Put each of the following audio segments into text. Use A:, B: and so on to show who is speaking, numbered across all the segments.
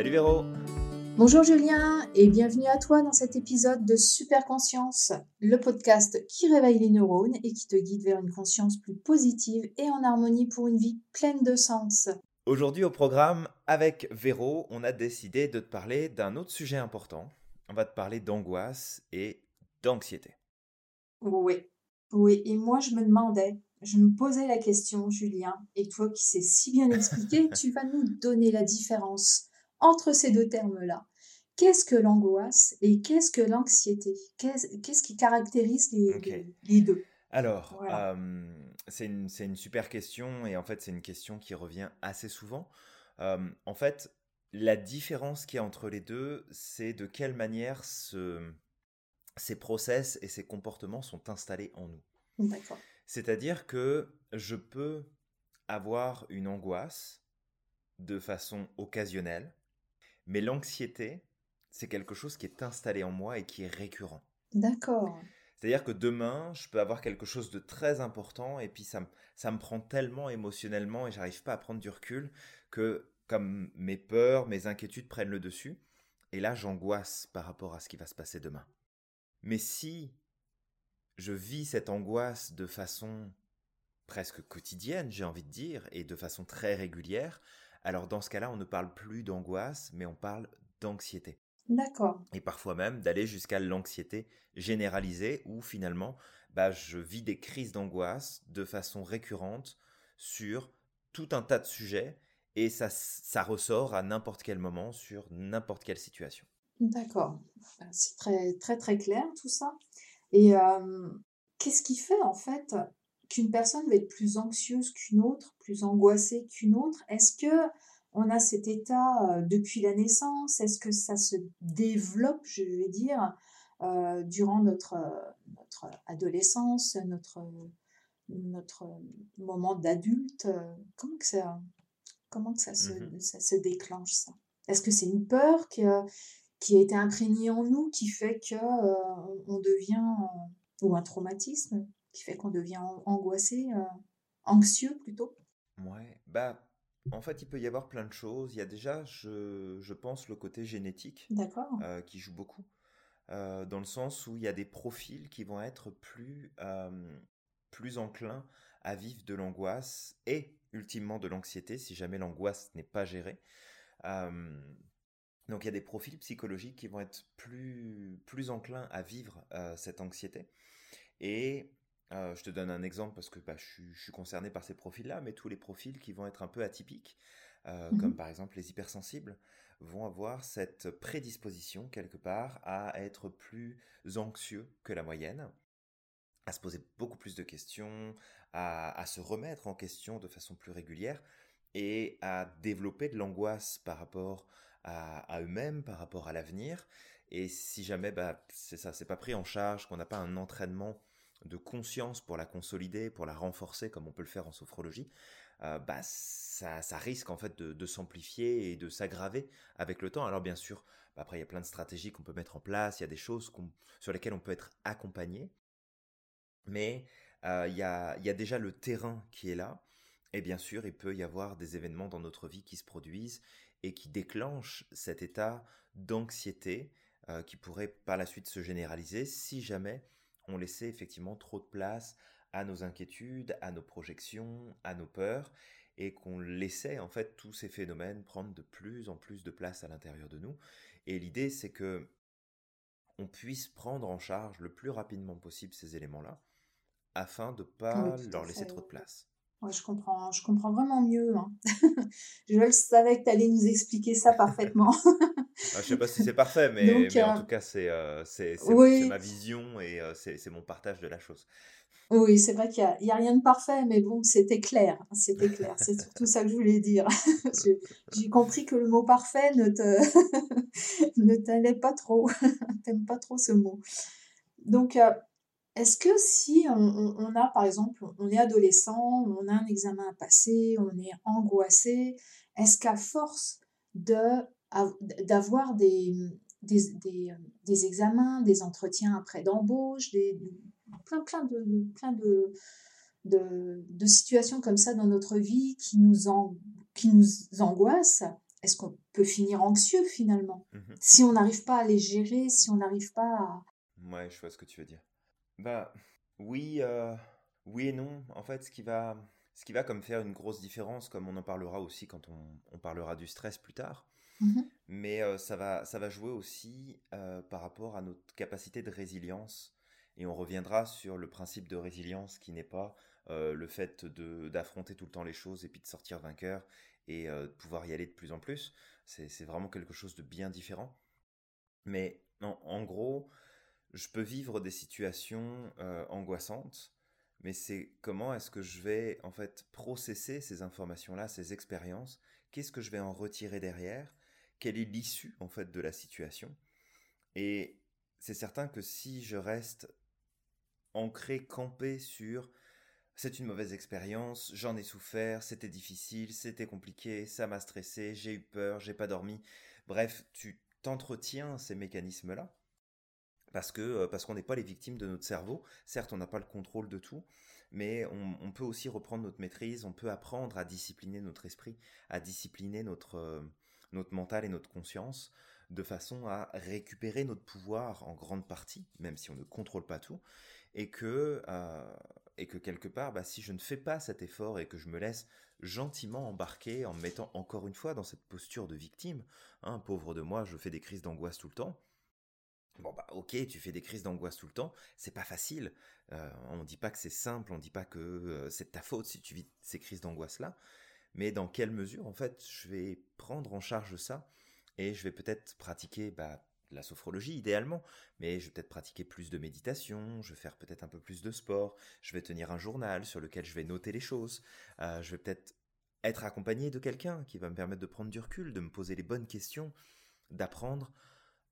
A: Salut Véro
B: Bonjour Julien et bienvenue à toi dans cet épisode de Super Conscience, le podcast qui réveille les neurones et qui te guide vers une conscience plus positive et en harmonie pour une vie pleine de sens.
A: Aujourd'hui au programme, avec Véro, on a décidé de te parler d'un autre sujet important. On va te parler d'angoisse et d'anxiété.
B: Oui, oui, et moi je me demandais, je me posais la question, Julien, et toi qui sais si bien expliquer, tu vas nous donner la différence entre ces deux termes-là. Qu'est-ce que l'angoisse et qu'est-ce que l'anxiété? Qu'est-ce qui caractérise les, deux?
A: Alors, c'est une, super question et en fait, c'est une question qui revient assez souvent. en fait, la différence qu'il y a entre les deux, c'est de quelle manière ces process et ces comportements sont installés en nous. C'est-à-dire que je peux avoir une angoisse de façon occasionnelle, mais l'anxiété, c'est quelque chose qui est installé en moi et qui est récurrent.
B: D'accord.
A: C'est-à-dire que demain, je peux avoir quelque chose de très important et puis ça, ça me prend tellement émotionnellement et j'arrive pas à prendre du recul que comme mes peurs, mes inquiétudes prennent le dessus. Et là, j'angoisse par rapport à ce qui va se passer demain. Mais si je vis cette angoisse de façon presque quotidienne, j'ai envie de dire, et de façon très régulière, alors dans ce cas-là, on ne parle plus d'angoisse, mais on parle d'anxiété.
B: D'accord.
A: Et parfois même d'aller jusqu'à l'anxiété généralisée, où finalement, bah, je vis des crises d'angoisse de façon récurrente sur tout un tas de sujets, et ça, ça ressort à n'importe quel moment sur n'importe quelle situation.
B: D'accord. C'est très, très, très clair tout ça. Et qu'est-ce qui fait en fait qu'une personne va être plus anxieuse qu'une autre, plus angoissée qu'une autre? Est-ce que on a cet état depuis la naissance? Est-ce que ça se développe, je vais dire, durant notre, notre adolescence, notre, notre moment d'adulte? Comment que ça, comment que ça, se, mmh ça se déclenche ça? Est-ce que c'est une peur qui, qui a été imprégnée en nous qui fait que on devient ou un traumatisme? Qui fait qu'on devient angoissé, euh, anxieux plutôt
A: Ouais, bah en fait il peut y avoir plein de choses. Il y a déjà, je, je pense, le côté génétique euh, qui joue beaucoup. Euh, dans le sens où il y a des profils qui vont être plus, plus enclins à vivre de l'angoisse et ultimement de l'anxiété si jamais l'angoisse n'est pas gérée. donc il y a des profils psychologiques qui vont être plus, plus enclins à vivre cette anxiété. Et euh, je te donne un exemple parce que bah, je, suis, concerné par ces profils-là, mais tous les profils qui vont être un peu atypiques, euh, mmh comme par exemple les hypersensibles, vont avoir cette prédisposition quelque part à être plus anxieux que la moyenne, à se poser beaucoup plus de questions, à, se remettre en question de façon plus régulière et à développer de l'angoisse par rapport à, eux-mêmes, par rapport à l'avenir. Et si jamais bah, c'est ça, c'est pas pris en charge, qu'on n'a pas un entraînement de conscience pour la consolider, pour la renforcer, comme on peut le faire en sophrologie, euh, bah, ça, risque en fait de, s'amplifier et de s'aggraver avec le temps. Alors bien sûr, bah, après il y a plein de stratégies qu'on peut mettre en place, il y a des choses sur lesquelles on peut être accompagné, mais euh, il, y a, il y a déjà le terrain qui est là, et bien sûr il peut y avoir des événements dans notre vie qui se produisent et qui déclenchent cet état d'anxiété euh, qui pourrait par la suite se généraliser si jamais on laissait effectivement trop de place à nos inquiétudes, à nos projections, à nos peurs, et qu'on laissait en fait tous ces phénomènes prendre de plus en plus de place à l'intérieur de nous. Et l'idée, c'est que on puisse prendre en charge le plus rapidement possible ces éléments-là, afin de pas leur laisser trop de place.
B: Ouais, je comprends, je comprends vraiment mieux. Hein. je savais que tu allais nous expliquer ça parfaitement.
A: Ah, je ne sais pas si c'est parfait, mais, en euh, tout cas, c'est euh, ma vision et euh, c'est mon partage de la chose.
B: Oui, c'est vrai qu'il n'y a, a, rien de parfait, mais bon, c'était clair. Hein, c'était clair. C'est surtout ça que je voulais dire. J'ai compris que le mot parfait ne ne t'allait pas trop. T'aimes pas trop ce mot. Donc, est-ce que si on, a, par exemple, on est adolescent, on a un examen à passer, on est angoissé, est-ce qu'à force d'avoir des, des, examens, des entretiens après d'embauche, des, plein, plein, de, plein de, de, situations comme ça dans notre vie qui nous, qui nous angoissent, est-ce qu'on peut finir anxieux finalement?
A: Mmh
B: Si on n'arrive pas à les gérer, si on n'arrive pas à...
A: Ouais, je vois ce que tu veux dire. Bah oui, euh, oui et non. En fait, ce qui va, ce qui va comme faire une grosse différence, comme on en parlera aussi quand on, on parlera du stress plus tard,
B: Mhm.
A: mais ça va, ça va jouer aussi par rapport à notre capacité de résilience. Et on reviendra sur le principe de résilience qui n'est pas le fait d'affronter tout le temps les choses et puis de sortir vainqueur et de pouvoir y aller de plus en plus. C'est, vraiment quelque chose de bien différent. Mais en, en gros, je peux vivre des situations angoissantes, mais c'est comment est-ce que je vais en fait processer ces informations-là, ces expériences, qu'est-ce que je vais en retirer derrière, quelle est l'issue en fait de la situation. Et c'est certain que si je reste ancré, campé sur c'est une mauvaise expérience, j'en ai souffert, c'était difficile, c'était compliqué, ça m'a stressé, j'ai eu peur, j'ai pas dormi. Bref, tu t'entretiens ces mécanismes-là parce que euh, parce qu'on n'est pas les victimes de notre cerveau. Certes, on n'a pas le contrôle de tout, mais on, on peut aussi reprendre notre maîtrise. On peut apprendre à discipliner notre esprit, à discipliner notre euh, notre mental et notre conscience, de façon à récupérer notre pouvoir en grande partie, même si on ne contrôle pas tout, et que euh, et que quelque part, bah, si je ne fais pas cet effort et que je me laisse gentiment embarquer en me mettant encore une fois dans cette posture de victime, hein, pauvre de moi, je fais des crises d'angoisse tout le temps Bon bah ok, tu fais des crises d'angoisse tout le temps, c'est pas facile. Euh, on dit pas que c'est simple, on dit pas que euh, c'est de ta faute si tu vis ces crises d'angoisse là, mais dans quelle mesure en fait je vais prendre en charge ça et je vais peut-être pratiquer bah, la sophrologie idéalement, mais je vais peut-être pratiquer plus de méditation, je vais faire peut-être un peu plus de sport, je vais tenir un journal sur lequel je vais noter les choses, euh, je vais peut-être être accompagné de quelqu'un qui va me permettre de prendre du recul, de me poser les bonnes questions, d'apprendre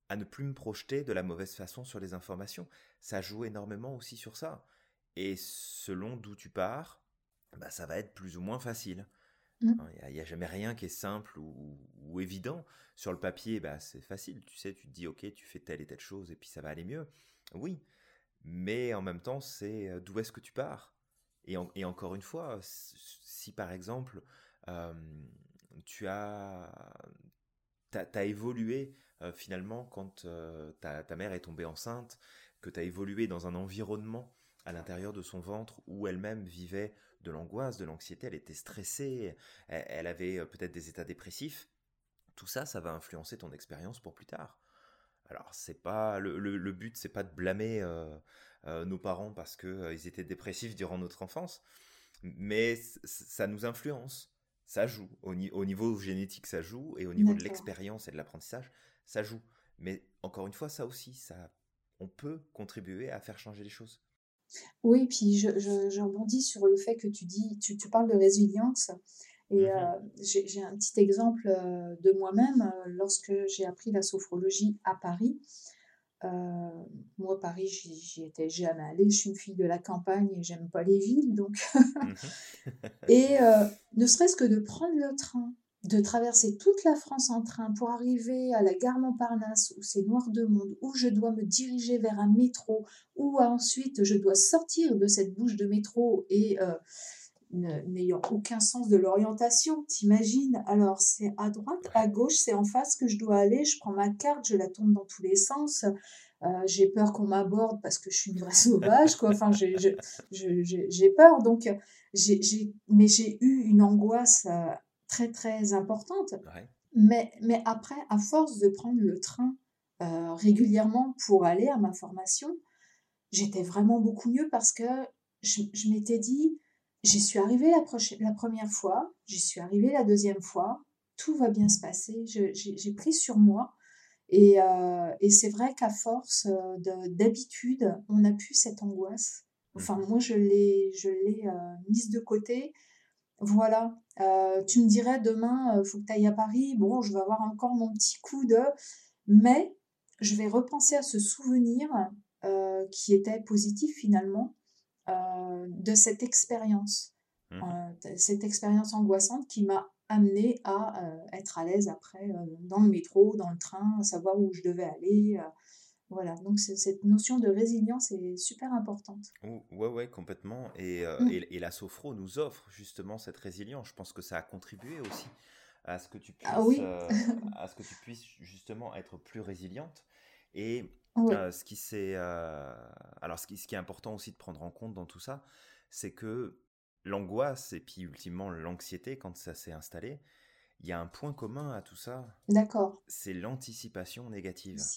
A: à ne plus me projeter de la mauvaise façon sur les informations. Ça joue énormément aussi sur ça. Et selon d'où tu pars, bah, ça va être plus ou moins facile.
B: Mm.
A: Il hein, n'y a, jamais rien qui est simple ou, évident. Sur le papier, bah, c'est facile. Tu sais, tu te dis, ok, tu fais telle et telle chose et puis ça va aller mieux. Oui. Mais en même temps, c'est d'où est-ce que tu pars? Et, en, et, encore une fois, si par exemple, tu as, évolué finalement, quand ta, ta, mère est tombée enceinte, que tu as évolué dans un environnement à l'intérieur de son ventre où elle-même vivait de l'angoisse, de l'anxiété, elle était stressée, elle, elle avait euh, peut-être des états dépressifs, tout ça, ça va influencer ton expérience pour plus tard. Alors, c'est pas le, le, le but, c'est pas de blâmer euh, euh, nos parents parce qu'ils euh, étaient dépressifs durant notre enfance, mais ça nous influence ça joue. Au, au, niveau génétique, ça joue, et au niveau de l'expérience et de l'apprentissage, ça joue. Mais encore une fois, ça aussi, ça, on peut contribuer à faire changer les choses.
B: Oui, puis je, je, je rebondis sur le fait que tu dis, tu, tu parles de résilience. Et mmh euh, j'ai un petit exemple de moi-même. Lorsque j'ai appris la sophrologie à Paris, euh, moi, Paris, j'y étais jamais allée. Je suis une fille de la campagne et j'aime pas les villes, donc.
A: Mmh
B: et euh, ne serait-ce que de prendre le train, de traverser toute la France en train pour arriver à la gare Montparnasse où c'est noir de monde, où je dois me diriger vers un métro, où ensuite je dois sortir de cette bouche de métro et euh, n'ayant aucun sens de l'orientation, t'imagines? Alors c'est à droite, à gauche, c'est en face que je dois aller, je prends ma carte, je la tourne dans tous les sens, euh, j'ai peur qu'on m'aborde parce que je suis une vraie sauvage, quoi. Enfin, j'ai peur, donc j'ai mais j'ai eu une angoisse euh, très très importante.
A: Ouais.
B: Mais, mais après, à force de prendre le train euh, régulièrement pour aller à ma formation, j'étais vraiment beaucoup mieux parce que je, je m'étais dit, J'y suis arrivée la, la, première fois, j'y suis arrivée la deuxième fois, tout va bien se passer, j'ai pris sur moi. Et, euh, et c'est vrai qu'à force euh, d'habitude, on a pu cette angoisse. Enfin,
A: Mmh
B: moi, je l'ai euh, mise de côté. Voilà. Euh, tu me dirais demain, il faut que tu ailles à Paris. Bon, je vais avoir encore mon petit coup de. Mais je vais repenser à ce souvenir euh, qui était positif finalement euh, de cette expérience,
A: Mmh
B: euh, cette expérience angoissante qui m'a amené à euh, être à l'aise après euh, dans le métro, dans le train, savoir où je devais aller. Voilà, donc cette notion de résilience est super importante.
A: Ou- Ouais, ouais, complètement. Et, euh,
B: Mm,
A: et, et la sophro nous offre justement cette résilience. Je pense que ça a contribué aussi à ce que tu
B: Ah
A: puisses,
B: oui.
A: euh, à ce que tu puisses justement être plus résiliente. Et
B: Oui,
A: euh, ce qui c'est, alors ce qui, ce qui est important aussi de prendre en compte dans tout ça, c'est que l'angoisse et puis ultimement l'anxiété, quand ça s'est installé, il y a un point commun à tout ça,
B: d'accord.
A: c'est l'anticipation négative.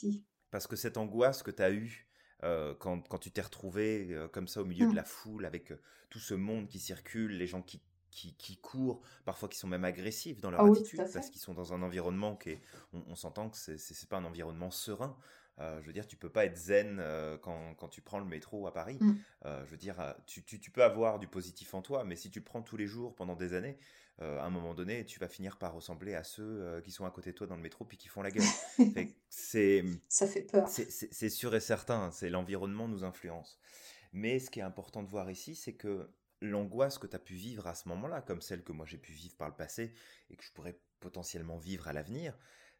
A: Parce que cette angoisse que tu as eue euh, quand, quand tu t'es retrouvé euh, comme ça au milieu de
B: Mmh.
A: la foule, avec euh, tout ce monde qui circule, les gens qui, qui, qui courent, parfois qui sont même agressifs dans leur
B: Ah
A: attitude, parce qu'ils sont dans un environnement qui est, on, on s'entend que c'est c'est- c'est pas un environnement serein. Euh, je veux dire, tu peux pas être zen euh, quand, quand tu prends le métro à Paris.
B: Mmh.
A: Euh, je veux dire, tu, tu, tu peux avoir du positif en toi, mais si tu prends tous les jours pendant des années, à un moment donné, tu vas finir par ressembler à ceux qui sont à côté de toi dans le métro puis qui font la gueule. C'est
B: Ça fait peur.
A: c'est sûr et certain, c'est l'environnement nous influence. Mais ce qui est important de voir ici, c'est que l'angoisse que tu as pu vivre à ce moment-là, comme celle que moi j'ai pu vivre par le passé et que je pourrais potentiellement vivre à l'avenir,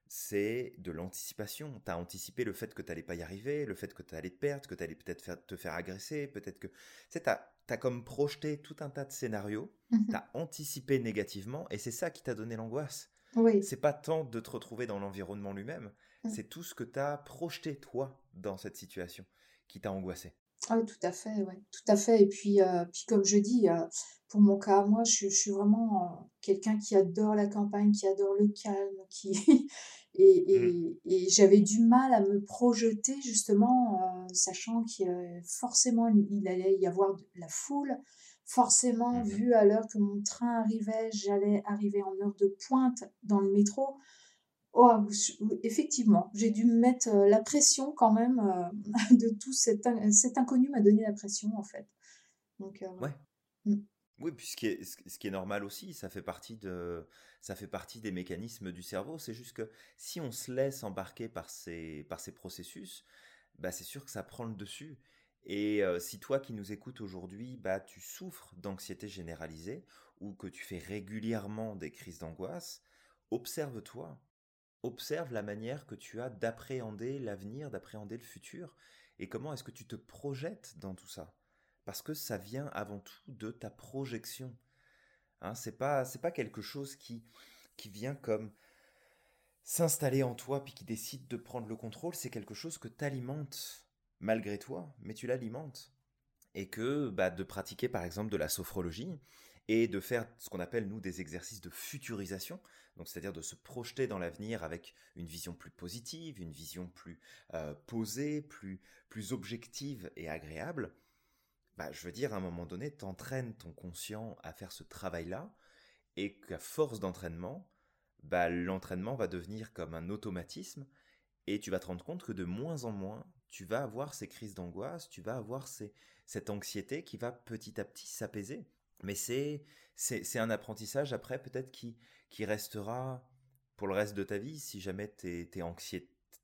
A: c'est de l'anticipation. Tu as anticipé le fait que tu n'allais pas y arriver, le fait que tu allais te perdre, que tu allais peut-être faire- te faire agresser, peut-être que... Tu sais, tu as, comme projeté tout un tas de scénarios, tu
B: Mmh
A: as anticipé négativement et c'est ça qui t'a donné l'angoisse
B: Oui.
A: c'est pas tant de te retrouver dans l'environnement lui-même,
B: Mmh.
A: c'est tout ce que tu as projeté toi dans cette situation qui t'a angoissé.
B: Ah oui, tout à fait, ouais, tout à fait. Et puis, euh, puis comme je dis, euh, pour mon cas, moi, je, je suis vraiment euh, quelqu'un qui adore la campagne, qui adore le calme, qui et,
A: Mm,
B: et, et j'avais du mal à me projeter justement, sachant qu'il forcément il allait y avoir de la foule, forcément
A: mhm.
B: vu à l'heure que mon train arrivait, j'allais arriver en heure de pointe dans le métro. Oh, effectivement, j'ai dû me mettre euh, la pression quand même euh, de tout cet, in- cet inconnu m'a donné la pression en fait. Donc, euh,
A: Ouais.
B: mm,
A: Oui, puis ce qui est, ce ce qui est normal aussi, ça fait partie de, ça fait partie des mécanismes du cerveau. C'est juste que si on se laisse embarquer par ces, par ces processus, bah c'est sûr que ça prend le dessus. Et euh, si toi qui nous écoutes aujourd'hui, bah tu souffres d'anxiété généralisée ou que tu fais régulièrement des crises d'angoisse, observe-toi. Observe la manière que tu as d'appréhender l'avenir, d'appréhender le futur, et comment est-ce que tu te projettes dans tout ça? Parce que ça vient avant tout de ta projection. Hein, c'est pas, c'est pas quelque chose qui, qui vient comme s'installer en toi puis qui décide de prendre le contrôle. C'est quelque chose que tu alimentes malgré toi, mais tu l'alimentes. Et que bah, de pratiquer par exemple de la sophrologie et de faire ce qu'on appelle nous des exercices de futurisation, donc c'est-à-dire de se projeter dans l'avenir avec une vision plus positive, une vision plus euh, posée, plus, plus objective et agréable, bah, je veux dire, à un moment donné, t'entraînes ton conscient à faire ce travail-là, et qu'à force d'entraînement, bah, l'entraînement va devenir comme un automatisme, et tu vas te rendre compte que de moins en moins, tu vas avoir ces crises d'angoisse, tu vas avoir ces- cette anxiété qui va petit à petit s'apaiser. Mais c'est, c'est, un apprentissage après peut-être qui, qui restera pour le reste de ta vie si jamais t'es,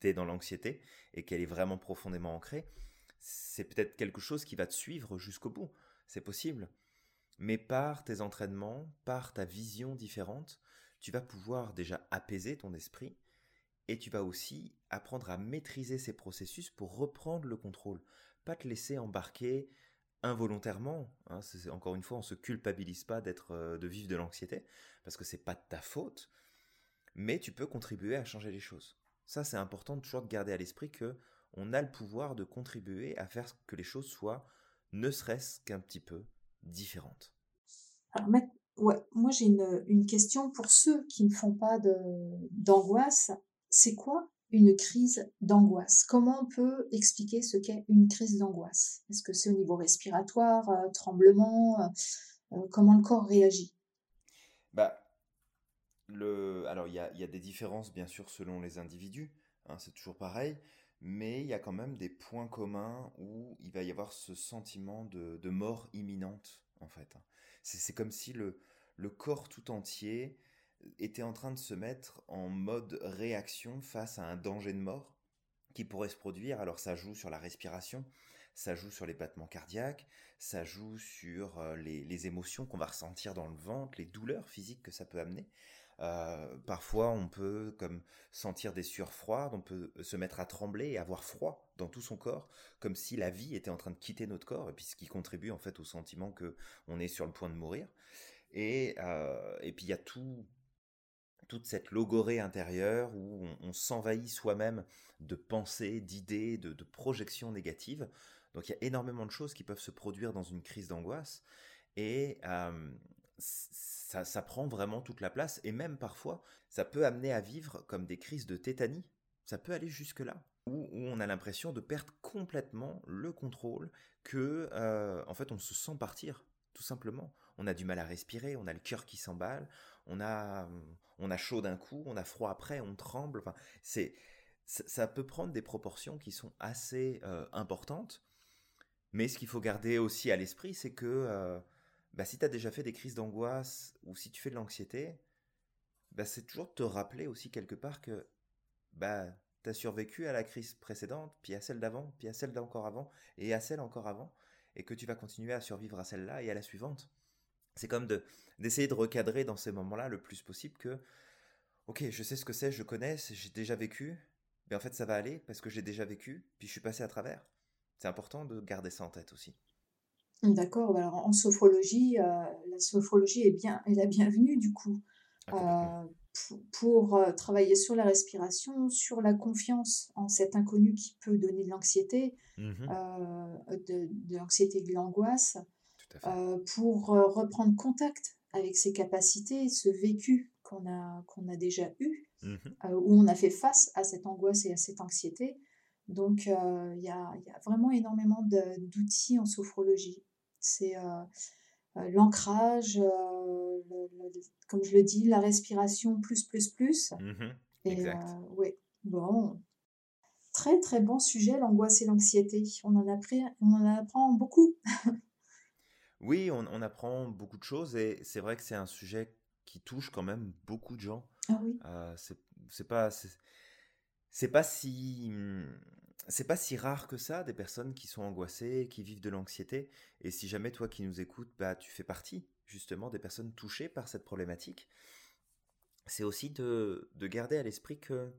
A: t'es dans l'anxiété et qu'elle est vraiment profondément ancrée. C'est peut-être quelque chose qui va te suivre jusqu'au bout. C'est possible. Mais par tes entraînements, par ta vision différente, tu vas pouvoir déjà apaiser ton esprit et tu vas aussi apprendre à maîtriser ces processus pour reprendre le contrôle. Pas te laisser embarquer involontairement. hein. C'est- encore une fois, on se culpabilise pas d'être, euh, de vivre de l'anxiété parce que c'est pas de ta faute, mais tu peux contribuer à changer les choses. Ça, c'est important toujours de garder à l'esprit que on a le pouvoir de contribuer à faire que les choses soient, ne serait-ce qu'un petit peu, différentes.
B: Alors, moi j'ai une, une question pour ceux qui ne font pas de, d'angoisse. C'est quoi une crise d'angoisse? Comment on peut expliquer ce qu'est une crise d'angoisse? Est-ce que c'est au niveau respiratoire, euh, tremblement, euh, euh, comment le corps réagit?
A: Bah, le... Alors, il y a, des différences, bien sûr, selon les individus, hein, c'est toujours pareil, mais il y a quand même des points communs où il va y avoir ce sentiment de, mort imminente, en fait. C'est c'est comme si le corps tout entier était en train de se mettre en mode réaction face à un danger de mort qui pourrait se produire. Alors, ça joue sur la respiration, ça joue sur les battements cardiaques, ça joue sur euh, les, émotions qu'on va ressentir dans le ventre, les douleurs physiques que ça peut amener. Euh, parfois, on peut comme sentir des sueurs froides, on peut se mettre à trembler et avoir froid dans tout son corps, comme si la vie était en train de quitter notre corps, et puis ce qui contribue en fait au sentiment que on est sur le point de mourir. Et, euh, et puis il y a tout, toute cette logorée intérieure où on, s'envahit soi-même de pensées, d'idées, de, projections négatives. Donc il y a énormément de choses qui peuvent se produire dans une crise d'angoisse et ça, ça, prend vraiment toute la place et même parfois ça peut amener à vivre comme des crises de tétanie. Ça peut aller jusque-là où, on a l'impression de perdre complètement le contrôle, que euh, en fait on se sent partir tout simplement. On a du mal à respirer, on a le cœur qui s'emballe, on a, on a chaud d'un coup, on a froid après, on tremble. Enfin, c'est, ça peut prendre des proportions qui sont assez euh, importantes. Mais ce qu'il faut garder aussi à l'esprit, c'est que euh, bah, si tu as déjà fait des crises d'angoisse ou si tu fais de l'anxiété, bah, c'est toujours te rappeler aussi quelque part que bah, tu as survécu à la crise précédente, puis à celle d'avant, puis à celle d'encore avant, et à celle encore avant, et que tu vas continuer à survivre à celle-là et à la suivante. C'est comme de, d'essayer de recadrer dans ces moments-là le plus possible que, ok, je sais ce que c'est, je connais, j'ai déjà vécu, mais en fait ça va aller parce que j'ai déjà vécu, puis je suis passé à travers. C'est important de garder ça en tête aussi.
B: D'accord, bah alors en sophrologie, euh, la sophrologie est bien, est la bienvenue du coup. Ah, euh, pour, euh, travailler sur la respiration, sur la confiance en cet inconnu qui peut donner de l'anxiété, mmh de, de l'anxiété de l'angoisse, euh, pour euh, reprendre contact avec ses capacités, ce vécu qu'on a, qu'on a déjà eu, mmh euh, où on a fait face à cette angoisse et à cette anxiété. Donc, il y, a, y, a, vraiment énormément d'outils en sophrologie. C'est l'ancrage, comme je le dis, la respiration plus, plus, plus. Mmh et oui, bon, très, très bon sujet, l'angoisse et l'anxiété. On, en on en apprend beaucoup.
A: Oui, on, apprend beaucoup de choses et c'est vrai que c'est un sujet qui touche quand même beaucoup de gens.
B: Ah oui.
A: Euh, c'est pas c'est pas si c'est pas si rare que ça des personnes qui sont angoissées, qui vivent de l'anxiété. Et si jamais toi qui nous écoutes, bah tu fais partie justement des personnes touchées par cette problématique, c'est aussi de, de garder à l'esprit que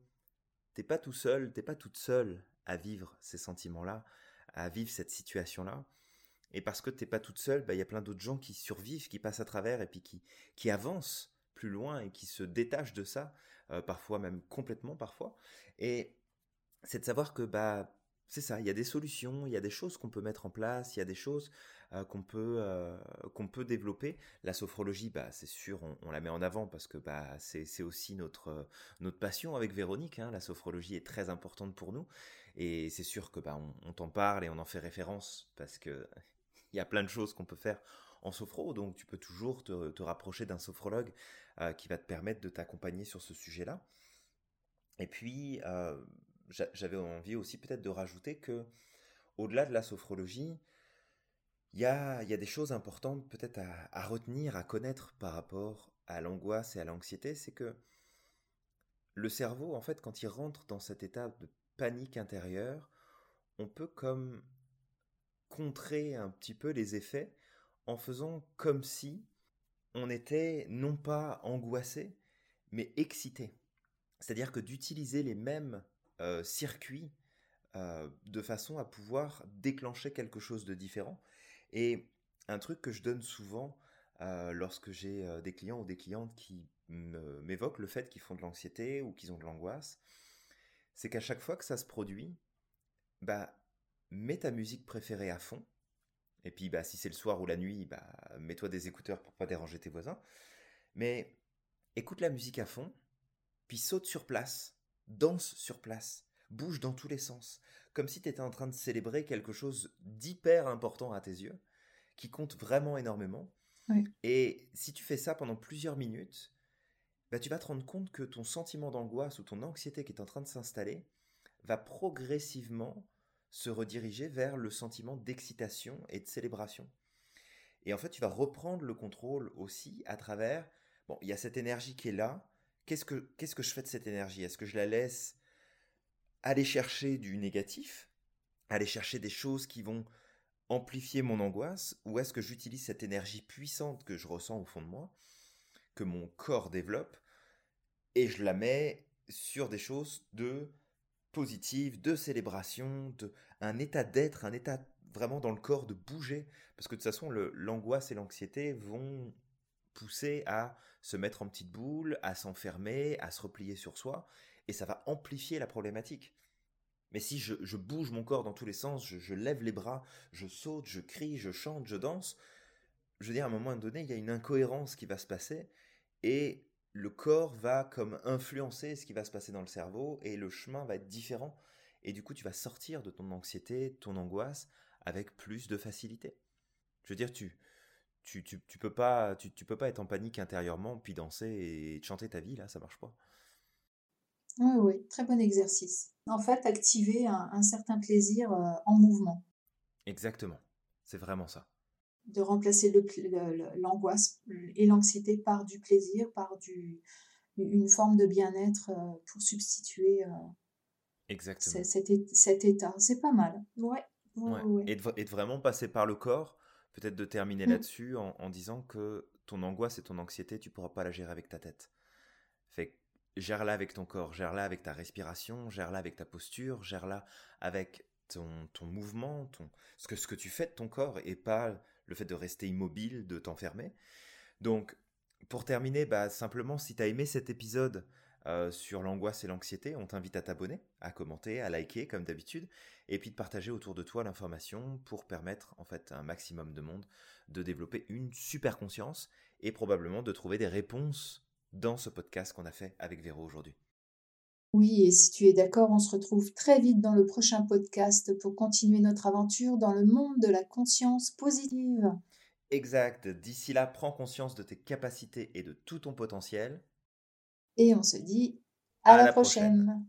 A: t'es pas tout seul, t'es pas toute seule à vivre ces sentiments-là, à vivre cette situation-là. Et parce que tu n'es pas toute seule, bah, il y a plein d'autres gens qui survivent, qui passent à travers et puis qui, qui avancent plus loin et qui se détachent de ça, euh, parfois même complètement parfois. Et c'est de savoir que bah c'est ça, il y a des solutions, il y a des choses qu'on peut mettre en place, il y a des choses euh, qu'on peut euh, qu'on peut développer. La sophrologie, bah c'est sûr, on, la met en avant parce que bah c'est aussi notre notre passion avec Véronique. Hein. La sophrologie est très importante pour nous et c'est sûr que bah on, on t'en parle et on en fait référence parce que il y a plein de choses qu'on peut faire en sophro, donc tu peux toujours te, rapprocher d'un sophrologue euh, qui va te permettre de t'accompagner sur ce sujet-là. Et puis, euh, j'avais envie aussi peut-être de rajouter que, au-delà de la sophrologie, il y a, des choses importantes peut-être à, retenir, à connaître par rapport à l'angoisse et à l'anxiété, c'est que le cerveau, en fait, quand il rentre dans cet état de panique intérieure, on peut comme contrer un petit peu les effets en faisant comme si on était non pas angoissé, mais excité. C'est-à-dire que d'utiliser les mêmes euh, circuits euh, de façon à pouvoir déclencher quelque chose de différent. Et un truc que je donne souvent euh, lorsque j'ai des clients ou des clientes qui m'évoquent le fait qu'ils font de l'anxiété ou qu'ils ont de l'angoisse, c'est qu'à chaque fois que ça se produit, bah, mets ta musique préférée à fond. Et puis, bah, si c'est le soir ou la nuit, bah, mets-toi des écouteurs pour pas déranger tes voisins. Mais écoute la musique à fond, puis saute sur place, danse sur place, bouge dans tous les sens, comme si tu étais en train de célébrer quelque chose d'hyper important à tes yeux, qui compte vraiment énormément. Et si tu fais ça pendant plusieurs minutes, bah, tu vas te rendre compte que ton sentiment d'angoisse ou ton anxiété qui est en train de s'installer va progressivement se rediriger vers le sentiment d'excitation et de célébration. Et en fait, tu vas reprendre le contrôle aussi à travers, bon, il y a cette énergie qui est là, qu'est-ce que, que je fais de cette énergie? Est-ce que je la laisse aller chercher du négatif, aller chercher des choses qui vont amplifier mon angoisse, ou est-ce que j'utilise cette énergie puissante que je ressens au fond de moi, que mon corps développe, et je la mets sur des choses de positive, de célébration, de un état d'être, un état vraiment dans le corps de bouger, parce que de toute façon l'angoisse et l'anxiété vont pousser à se mettre en petite boule, à s'enfermer, à se replier sur soi, et ça va amplifier la problématique. Mais si je, bouge mon corps dans tous les sens, je, lève les bras, je saute, je crie, je chante, je danse, je veux dire, à un moment donné, il y a une incohérence qui va se passer, et le corps va comme influencer ce qui va se passer dans le cerveau, et le chemin va être différent. Et du coup, tu vas sortir de ton anxiété, ton angoisse, avec plus de facilité. Je veux dire, tu, tu, tu, peux pas, tu, peux pas être en panique intérieurement, puis danser et chanter ta vie, là, ça marche pas.
B: Oui, oui, très bon exercice. En fait, activer un, certain plaisir euh, en mouvement.
A: Exactement, c'est vraiment ça.
B: De remplacer l'angoisse et l'anxiété par du plaisir, par du, une forme de bien-être euh, pour substituer euh,
A: Exactement.
B: Cet, état. C'est pas mal. Ouais.
A: Et, de, vraiment passer par le corps, peut-être de terminer mm. là-dessus en, disant que ton angoisse et ton anxiété, tu pourras pas la gérer avec ta tête. Fait gère-la avec ton corps, gère-la avec ta respiration, gère-la avec ta posture, gère-la avec ton, ton mouvement, ton, ce, que, ce que tu fais de ton corps et pas le fait de rester immobile, de t'enfermer. Donc, pour terminer, bah, simplement, si tu as aimé cet épisode, euh, sur l'angoisse et l'anxiété, on t'invite à t'abonner, à commenter, à liker comme d'habitude, et puis de partager autour de toi l'information pour permettre en fait à un maximum de monde de développer une super conscience et probablement de trouver des réponses dans ce podcast qu'on a fait avec Véro aujourd'hui.
B: Oui, et si tu es d'accord, on se retrouve très vite dans le prochain podcast pour continuer notre aventure dans le monde de la conscience positive.
A: Exact. D'ici là, prends conscience de tes capacités et de tout ton potentiel
B: et on se dit à, la, prochaine.